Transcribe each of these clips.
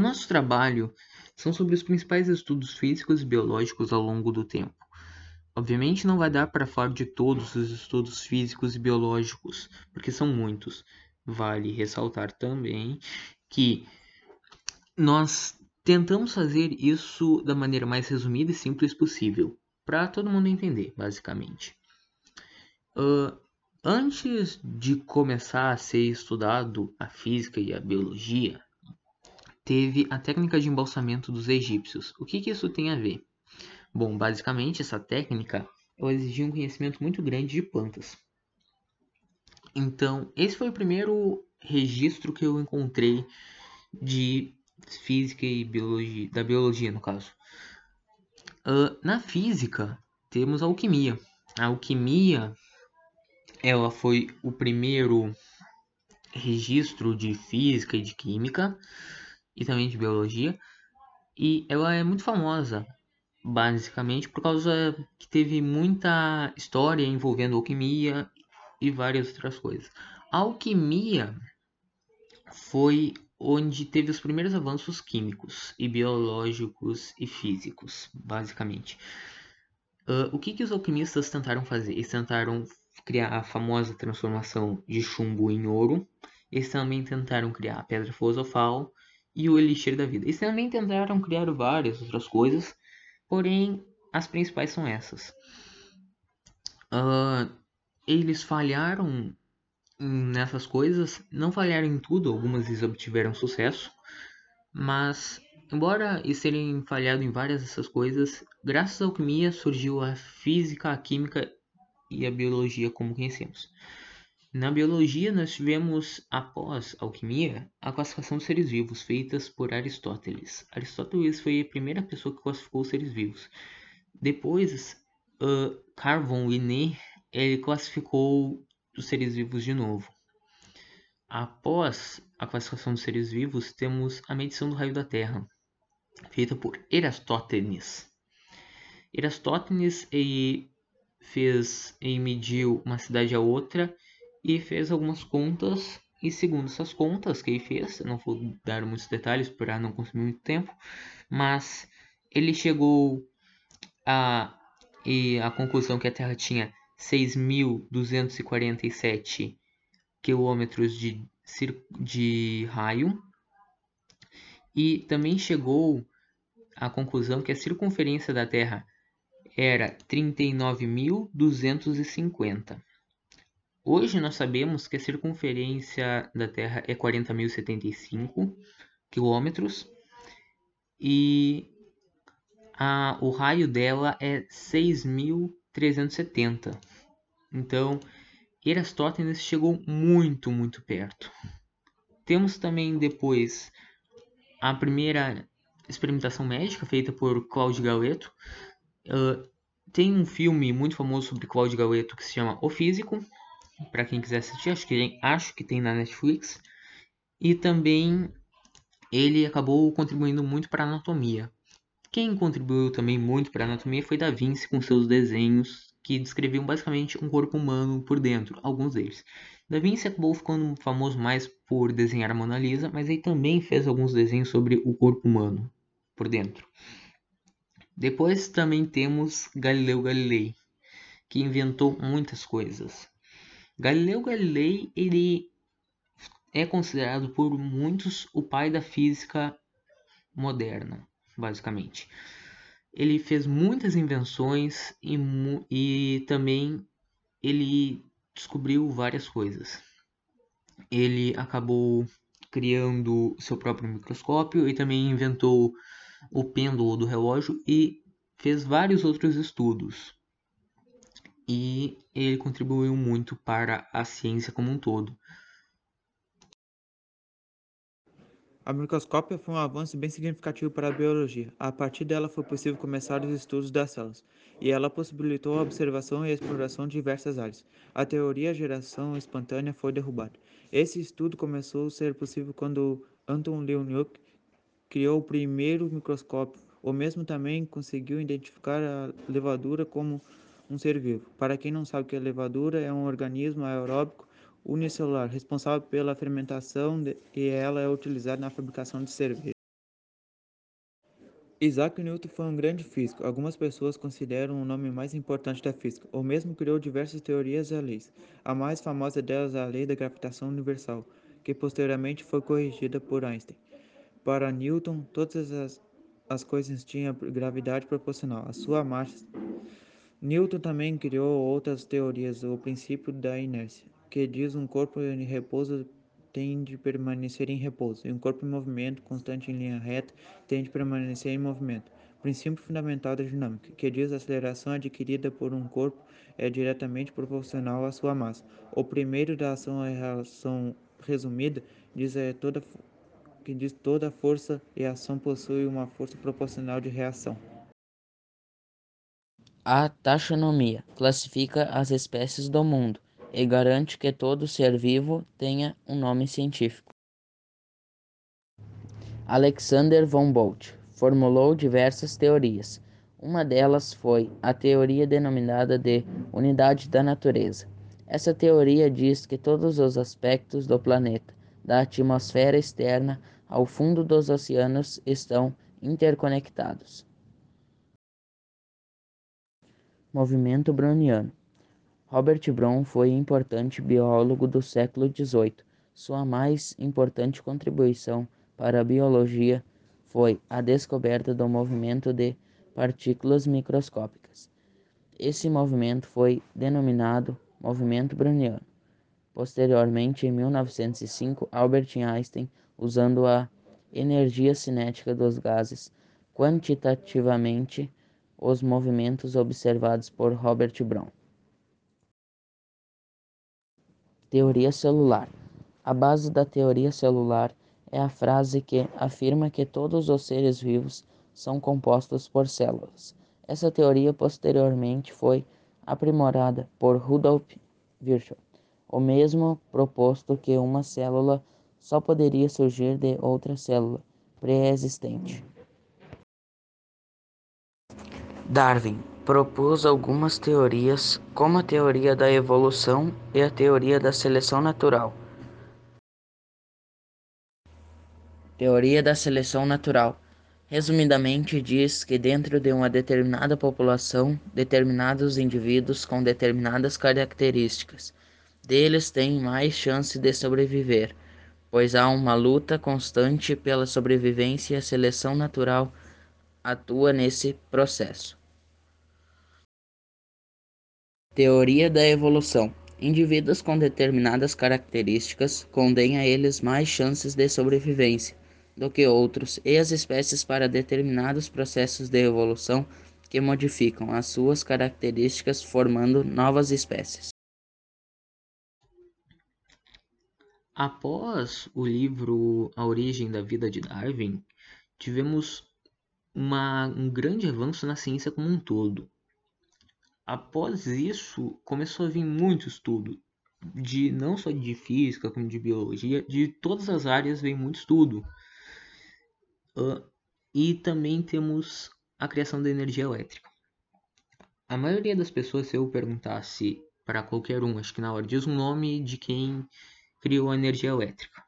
O nosso trabalho são sobre os principais estudos físicos e biológicos ao longo do tempo. Obviamente não vai dar para falar de todos os estudos físicos e biológicos, porque são muitos. Vale ressaltar também que nós tentamos fazer isso da maneira mais resumida e simples possível, para todo mundo entender, basicamente. Uh, antes de começar a ser estudado a física e a biologia, teve a técnica de embalsamento dos egípcios. O que, que isso tem a ver? Bom, basicamente essa técnica ela exigia um conhecimento muito grande de plantas. Então, esse foi o primeiro registro que eu encontrei de física e biologia, da biologia no caso. Uh, na física, temos a alquimia. A alquimia, ela foi o primeiro registro de física e de química, e também de biologia, e ela é muito famosa, basicamente por causa que teve muita história envolvendo alquimia e várias outras coisas. A alquimia foi onde teve os primeiros avanços químicos e biológicos e físicos, basicamente. Uh, o que, que os alquimistas tentaram fazer? Eles tentaram criar a famosa transformação de chumbo em ouro. Eles também tentaram criar a pedra filosofal e o elixir da vida. Eles também tentaram criar várias outras coisas, porém as principais são essas. Uh, eles falharam nessas coisas. Não falharam em tudo, algumas vezes obtiveram sucesso, mas embora eles terem falhado em várias dessas coisas, graças à alquimia surgiu a física, a química e a biologia como conhecemos. Na biologia, nós tivemos, após a alquimia, a classificação dos seres vivos, feitas por Aristóteles. Aristóteles foi a primeira pessoa que classificou os seres vivos. Depois, uh, Carl Linné ele classificou dos seres vivos de novo. Após a classificação dos seres vivos, temos a medição do raio da Terra, feita por. Erastótenes ele fez, ele mediu uma cidade a outra e fez algumas contas. E segundo essas contas que ele fez, não vou dar muitos detalhes para não consumir muito tempo, mas ele chegou a, a conclusão que a Terra tinha 6.247 quilômetros de, de raio e também chegou à conclusão que a circunferência da Terra era 39.250. Hoje nós sabemos que a circunferência da Terra é 40.075 quilômetros e a, o raio dela é 6.000 370. Então, Erastótenes chegou muito, muito perto. Temos também depois a primeira experimentação médica feita por Claudio Galeto. Uh, tem um filme muito famoso sobre Claudio Galeto que se chama O Físico. Para quem quiser assistir, acho que, acho que tem na Netflix. E também ele acabou contribuindo muito para a anatomia. Quem contribuiu também muito para a anatomia foi Da Vinci com seus desenhos que descreviam basicamente um corpo humano por dentro, alguns deles. Da Vinci acabou ficando famoso mais por desenhar a Mona Lisa, mas ele também fez alguns desenhos sobre o corpo humano por dentro. Depois também temos Galileu Galilei, que inventou muitas coisas. Galileu Galilei ele é considerado por muitos o pai da física moderna basicamente. Ele fez muitas invenções e, e também ele descobriu várias coisas. Ele acabou criando seu próprio microscópio e também inventou o pêndulo do relógio e fez vários outros estudos. E ele contribuiu muito para a ciência como um todo. A microscópia foi um avanço bem significativo para a biologia. A partir dela foi possível começar os estudos das células, e ela possibilitou a observação e a exploração de diversas áreas. A teoria geração espontânea foi derrubada. Esse estudo começou a ser possível quando Anton Leeuwenhoek criou o primeiro microscópio. O mesmo também conseguiu identificar a levadura como um ser vivo. Para quem não sabe o que é levadura, é um organismo aeróbico unicelular, responsável pela fermentação de, e ela é utilizada na fabricação de cerveja. Isaac Newton foi um grande físico. Algumas pessoas consideram o nome mais importante da física. O mesmo criou diversas teorias e leis. A mais famosa delas é a lei da gravitação universal, que posteriormente foi corrigida por Einstein. Para Newton, todas as, as coisas tinham gravidade proporcional à sua massa. Newton também criou outras teorias, o princípio da inércia, que diz um corpo em repouso tende a permanecer em repouso, e um corpo em movimento constante em linha reta tende a permanecer em movimento. Princípio fundamental da dinâmica, que diz a aceleração adquirida por um corpo é diretamente proporcional à sua massa. O primeiro da ação é a reação resumida, diz é toda que diz toda força e ação possui uma força proporcional de reação. A taxonomia classifica as espécies do mundo e garante que todo ser vivo tenha um nome científico. Alexander von Bolt formulou diversas teorias. Uma delas foi a teoria denominada de unidade da natureza. Essa teoria diz que todos os aspectos do planeta, da atmosfera externa ao fundo dos oceanos, estão interconectados. Movimento Browniano Robert Brown foi importante biólogo do século XVIII. Sua mais importante contribuição para a biologia foi a descoberta do movimento de partículas microscópicas. Esse movimento foi denominado movimento browniano. Posteriormente, em 1905, Albert Einstein, usando a energia cinética dos gases quantitativamente os movimentos observados por Robert Brown. Teoria celular. A base da teoria celular é a frase que afirma que todos os seres vivos são compostos por células. Essa teoria posteriormente foi aprimorada por Rudolf Virchow, o mesmo proposto que uma célula só poderia surgir de outra célula pré-existente. Darwin propôs algumas teorias, como a teoria da evolução e a teoria da seleção natural. Teoria da seleção natural. Resumidamente, diz que dentro de uma determinada população, determinados indivíduos com determinadas características deles têm mais chance de sobreviver, pois há uma luta constante pela sobrevivência e a seleção natural atua nesse processo. Teoria da evolução. Indivíduos com determinadas características condêm a eles mais chances de sobrevivência do que outros, e as espécies para determinados processos de evolução que modificam as suas características, formando novas espécies. Após o livro A Origem da Vida de Darwin, tivemos uma, um grande avanço na ciência como um todo. Após isso, começou a vir muito estudo, de não só de física, como de biologia, de todas as áreas vem muito estudo. Uh, e também temos a criação da energia elétrica. A maioria das pessoas, se eu perguntasse para qualquer um, acho que na hora, diz um nome de quem criou a energia elétrica.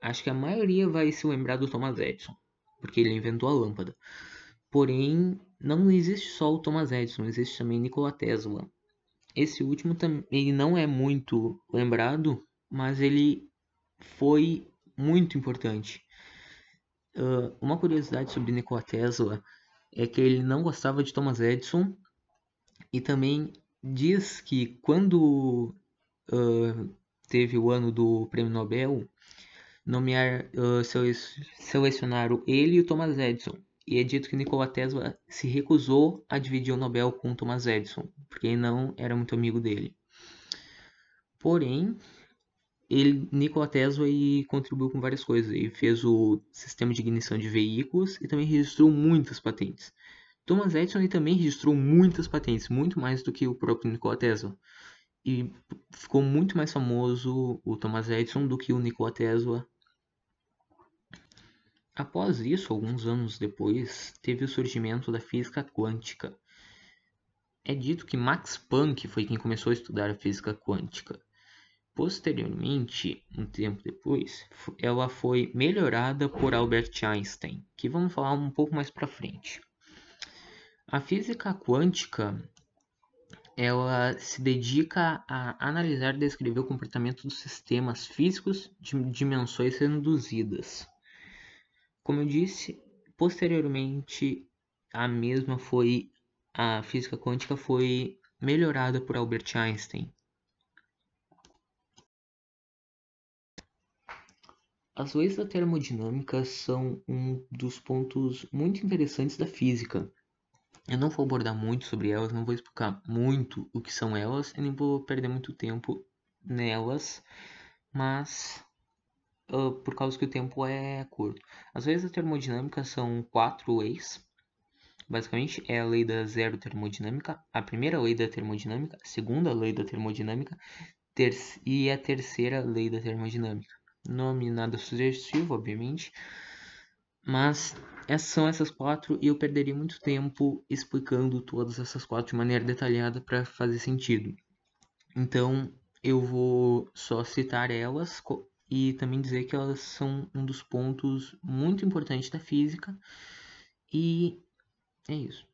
Acho que a maioria vai se lembrar do Thomas Edison, porque ele inventou a lâmpada. Porém, não existe só o Thomas Edison, existe também Nikola Tesla. Esse último também não é muito lembrado, mas ele foi muito importante. Uh, uma curiosidade sobre Nikola Tesla é que ele não gostava de Thomas Edison e também diz que quando uh, teve o ano do Prêmio Nobel, nomear, uh, selecionaram ele e o Thomas Edison e é dito que Nikola Tesla se recusou a dividir o Nobel com Thomas Edison, porque ele não era muito amigo dele. Porém, ele, Nikola Tesla ele contribuiu com várias coisas. Ele fez o sistema de ignição de veículos e também registrou muitas patentes. Thomas Edison ele também registrou muitas patentes, muito mais do que o próprio Nikola Tesla. E ficou muito mais famoso o Thomas Edison do que o Nikola Tesla Após isso, alguns anos depois, teve o surgimento da física quântica. É dito que Max Planck foi quem começou a estudar a física quântica. Posteriormente, um tempo depois, ela foi melhorada por Albert Einstein, que vamos falar um pouco mais para frente. A física quântica ela se dedica a analisar e descrever o comportamento dos sistemas físicos de dimensões reduzidas. Como eu disse, posteriormente a mesma foi a física quântica foi melhorada por Albert Einstein. As leis da termodinâmica são um dos pontos muito interessantes da física. Eu não vou abordar muito sobre elas, não vou explicar muito o que são elas, e nem vou perder muito tempo nelas, mas por causa que o tempo é curto. As leis da termodinâmica são quatro leis. Basicamente, é a lei da zero termodinâmica, a primeira lei da termodinâmica, a segunda lei da termodinâmica e a terceira lei da termodinâmica nome nada sugestivo, obviamente, mas essas são essas quatro e eu perderia muito tempo explicando todas essas quatro de maneira detalhada para fazer sentido. Então eu vou só citar elas e também dizer que elas são um dos pontos muito importantes da física e é isso.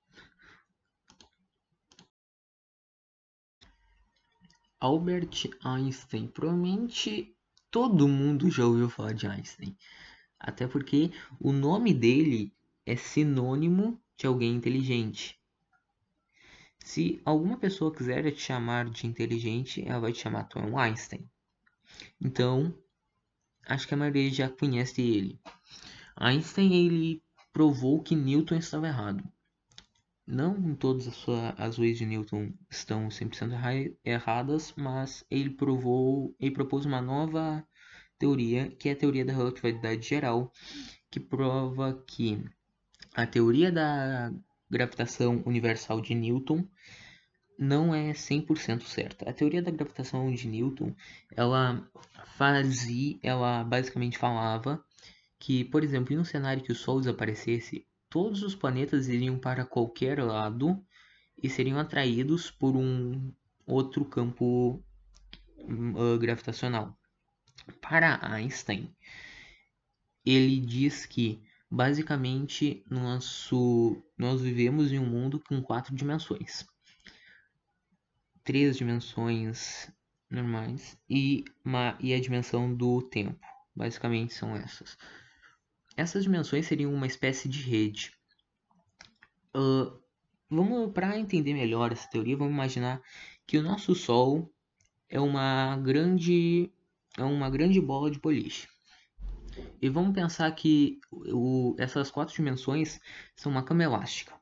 Albert Einstein provavelmente todo mundo já ouviu falar de Einstein. Até porque o nome dele é sinônimo de alguém inteligente. Se alguma pessoa quiser te chamar de inteligente, ela vai te chamar é um Einstein. Então, acho que a maioria já conhece ele. Einstein ele provou que Newton estava errado. Não todas as, suas, as leis de Newton estão 100% erradas, mas ele provou, ele propôs uma nova teoria, que é a teoria da relatividade geral, que prova que a teoria da gravitação universal de Newton não é 100% certa. A teoria da gravitação de Newton, ela fazia, ela basicamente falava que, por exemplo, em um cenário que o Sol desaparecesse, todos os planetas iriam para qualquer lado e seriam atraídos por um outro campo uh, gravitacional. Para Einstein, ele diz que basicamente nosso, nós vivemos em um mundo com quatro dimensões. Três dimensões normais e, uma, e a dimensão do tempo. Basicamente são essas. Essas dimensões seriam uma espécie de rede. Uh, vamos para entender melhor essa teoria, vamos imaginar que o nosso Sol é uma grande é uma grande bola de boliche. E vamos pensar que o, essas quatro dimensões são uma cama elástica.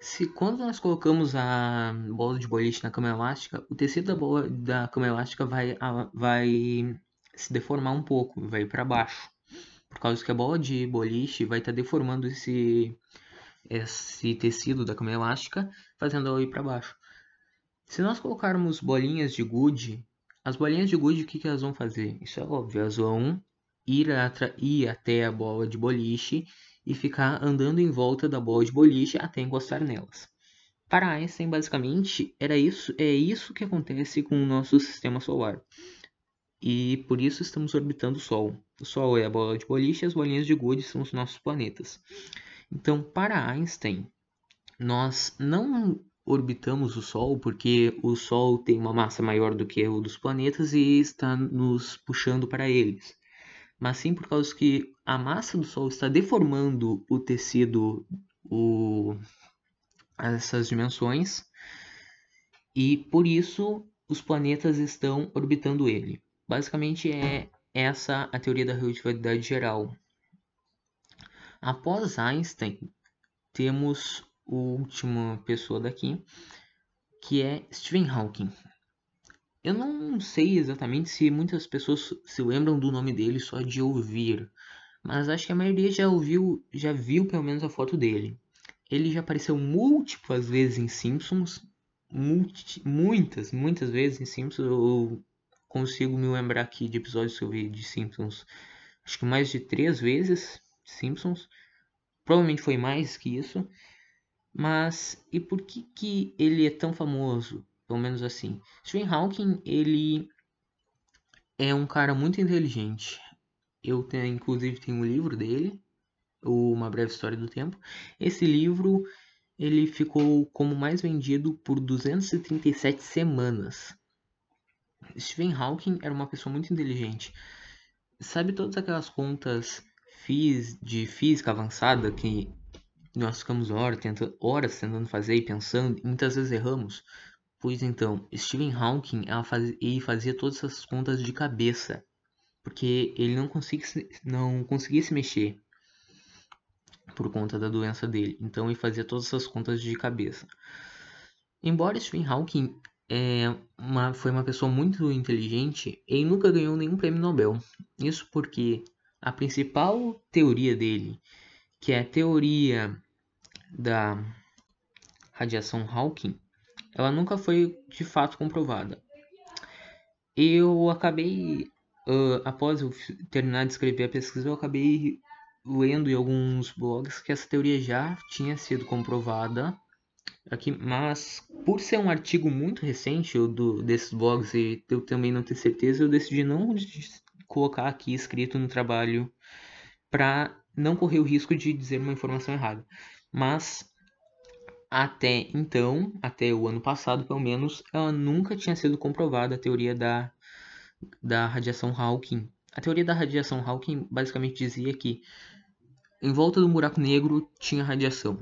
Se quando nós colocamos a bola de boliche na cama elástica, o tecido da bola da cama elástica vai, vai se deformar um pouco, vai para baixo por causa que a bola de boliche vai estar tá deformando esse, esse tecido da cama elástica, fazendo ela ir para baixo. Se nós colocarmos bolinhas de gude, as bolinhas de gude, o que, que elas vão fazer? Isso é óbvio, elas vão ir, ir até a bola de boliche e ficar andando em volta da bola de boliche até encostar nelas. Para Einstein, basicamente, era isso, é isso que acontece com o nosso sistema solar. E por isso estamos orbitando o Sol. O Sol é a bola de boliche e as bolinhas de gude são os nossos planetas. Então, para Einstein, nós não orbitamos o Sol porque o Sol tem uma massa maior do que o dos planetas e está nos puxando para eles. Mas sim por causa que a massa do Sol está deformando o tecido, o... essas dimensões, e por isso os planetas estão orbitando ele. Basicamente é essa a teoria da relatividade geral. Após Einstein, temos a última pessoa daqui, que é Stephen Hawking. Eu não sei exatamente se muitas pessoas se lembram do nome dele só de ouvir, mas acho que a maioria já ouviu, já viu pelo menos a foto dele. Ele já apareceu múltiplas vezes em Simpsons, multi, muitas, muitas vezes em Simpsons. Eu consigo me lembrar aqui de episódios que eu vi de Simpsons, acho que mais de três vezes Simpsons. Provavelmente foi mais que isso. Mas e por que, que ele é tão famoso? Pelo menos assim. Stephen Hawking, ele é um cara muito inteligente. Eu tenho, inclusive tenho um livro dele, Uma Breve História do Tempo. Esse livro ele ficou como mais vendido por 237 semanas. Stephen Hawking era uma pessoa muito inteligente. Sabe todas aquelas contas de física avançada que nós ficamos horas, tenta, horas tentando fazer e pensando, e muitas vezes erramos? Pois então, Stephen Hawking faz, ele fazia todas essas contas de cabeça, porque ele não conseguia, não conseguia se mexer por conta da doença dele. Então ele fazia todas essas contas de cabeça. Embora Stephen Hawking é uma, foi uma pessoa muito inteligente, ele nunca ganhou nenhum prêmio Nobel. Isso porque a principal teoria dele, que é a teoria da radiação Hawking, ela nunca foi de fato comprovada. Eu acabei, uh, após eu terminar de escrever a pesquisa, eu acabei lendo em alguns blogs que essa teoria já tinha sido comprovada aqui, mas por ser um artigo muito recente do, desses blogs e eu também não ter certeza, eu decidi não colocar aqui escrito no trabalho para não correr o risco de dizer uma informação errada. Mas até então, até o ano passado pelo menos, ela nunca tinha sido comprovada a teoria da, da radiação Hawking. A teoria da radiação Hawking basicamente dizia que em volta do buraco negro tinha radiação.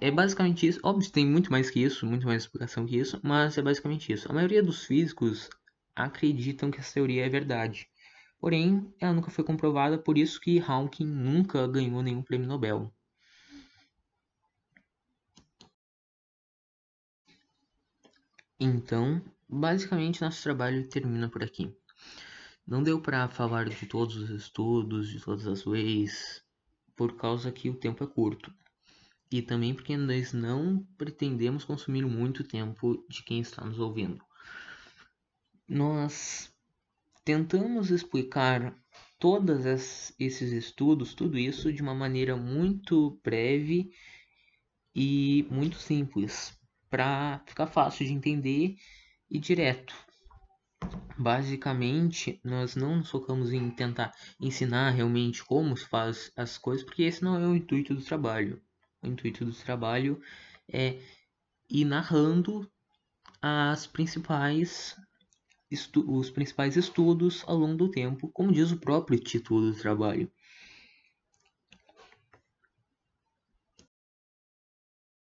É basicamente isso. Óbvio, tem muito mais que isso, muito mais explicação que isso, mas é basicamente isso. A maioria dos físicos acreditam que essa teoria é verdade. Porém, ela nunca foi comprovada, por isso que Hawking nunca ganhou nenhum prêmio Nobel. Então, basicamente nosso trabalho termina por aqui. Não deu para falar de todos os estudos, de todas as leis, por causa que o tempo é curto. E também porque nós não pretendemos consumir muito tempo de quem está nos ouvindo. Nós tentamos explicar todos esses estudos, tudo isso de uma maneira muito breve e muito simples, para ficar fácil de entender e direto. Basicamente, nós não nos focamos em tentar ensinar realmente como se faz as coisas, porque esse não é o intuito do trabalho. O intuito do trabalho é ir narrando as principais os principais estudos ao longo do tempo, como diz o próprio título do trabalho.